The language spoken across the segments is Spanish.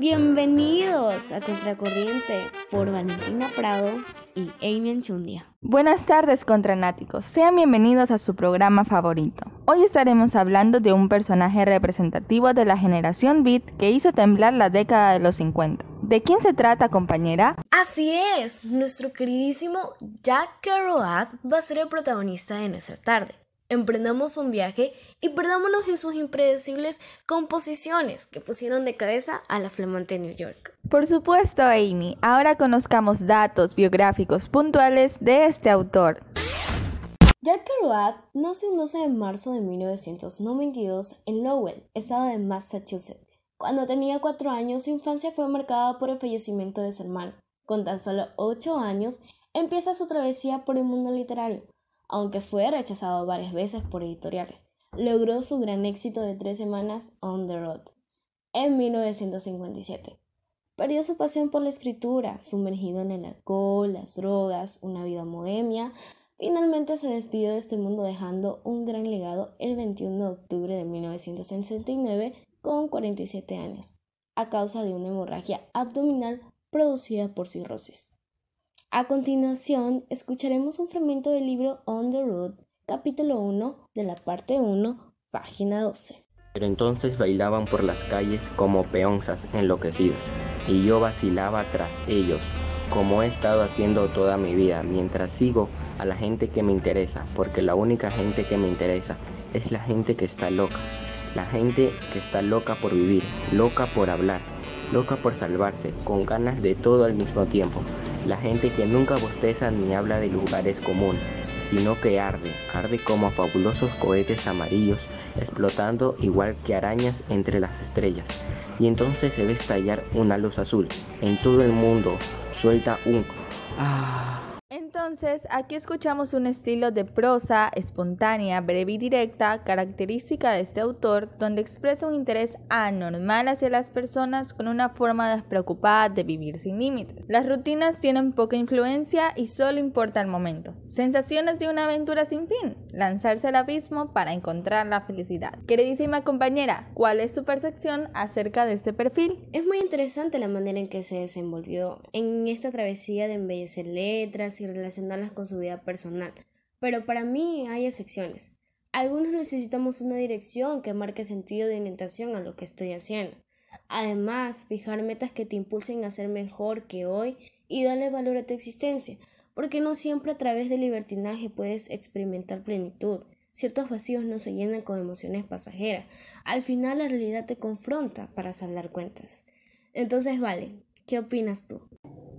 Bienvenidos a Contracorriente por Valentina Prado y Amy Chundia. Buenas tardes, contranáticos. Sean bienvenidos a su programa favorito. Hoy estaremos hablando de un personaje representativo de la generación Beat que hizo temblar la década de los 50. ¿De quién se trata, compañera? Así es, nuestro queridísimo Jack Kerouac va a ser el protagonista de nuestra tarde emprendamos un viaje y perdámonos en sus impredecibles composiciones que pusieron de cabeza a la flamante New York. Por supuesto, Amy. Ahora conozcamos datos biográficos puntuales de este autor. Jack Kerouac nació el 12 de marzo de 1992 en Lowell, estado de Massachusetts. Cuando tenía cuatro años, su infancia fue marcada por el fallecimiento de su hermano. Con tan solo ocho años, empieza su travesía por el mundo literario aunque fue rechazado varias veces por editoriales. Logró su gran éxito de tres semanas on the road en 1957. Perdió su pasión por la escritura, sumergido en el alcohol, las drogas, una vida bohemia. Finalmente se despidió de este mundo dejando un gran legado el 21 de octubre de 1969 con 47 años, a causa de una hemorragia abdominal producida por cirrosis. A continuación, escucharemos un fragmento del libro On the Road, capítulo 1 de la parte 1, página 12. Pero entonces bailaban por las calles como peonzas enloquecidas, y yo vacilaba tras ellos, como he estado haciendo toda mi vida, mientras sigo a la gente que me interesa, porque la única gente que me interesa es la gente que está loca, la gente que está loca por vivir, loca por hablar, loca por salvarse, con ganas de todo al mismo tiempo, la gente que nunca bosteza ni habla de lugares comunes, sino que arde, arde como fabulosos cohetes amarillos, explotando igual que arañas entre las estrellas. Y entonces se ve estallar una luz azul. En todo el mundo suelta un... ¡Ah! Entonces, aquí escuchamos un estilo de prosa espontánea, breve y directa, característica de este autor, donde expresa un interés anormal hacia las personas con una forma despreocupada de vivir sin límites. Las rutinas tienen poca influencia y solo importa el momento. Sensaciones de una aventura sin fin, lanzarse al abismo para encontrar la felicidad. Queridísima compañera, ¿cuál es tu percepción acerca de este perfil? Es muy interesante la manera en que se desenvolvió en esta travesía de embellecer letras y relaciones con su vida personal, pero para mí hay excepciones. Algunos necesitamos una dirección que marque sentido de orientación a lo que estoy haciendo. Además, fijar metas que te impulsen a ser mejor que hoy y darle valor a tu existencia, porque no siempre a través del libertinaje puedes experimentar plenitud. Ciertos vacíos no se llenan con emociones pasajeras. Al final la realidad te confronta para saldar cuentas. Entonces, vale, ¿qué opinas tú?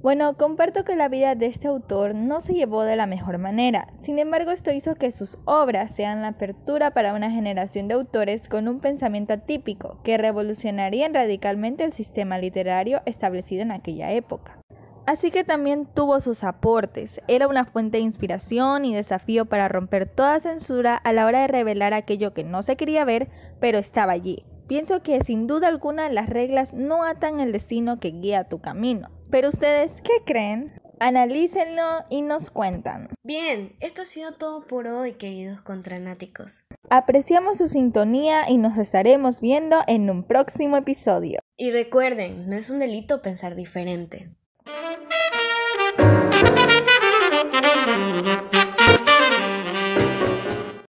Bueno, comparto que la vida de este autor no se llevó de la mejor manera, sin embargo esto hizo que sus obras sean la apertura para una generación de autores con un pensamiento atípico que revolucionarían radicalmente el sistema literario establecido en aquella época. Así que también tuvo sus aportes, era una fuente de inspiración y desafío para romper toda censura a la hora de revelar aquello que no se quería ver, pero estaba allí. Pienso que sin duda alguna las reglas no atan el destino que guía tu camino pero ustedes, ¿qué creen? Analícenlo y nos cuentan. Bien, esto ha sido todo por hoy, queridos contranáticos. Apreciamos su sintonía y nos estaremos viendo en un próximo episodio. Y recuerden, no es un delito pensar diferente.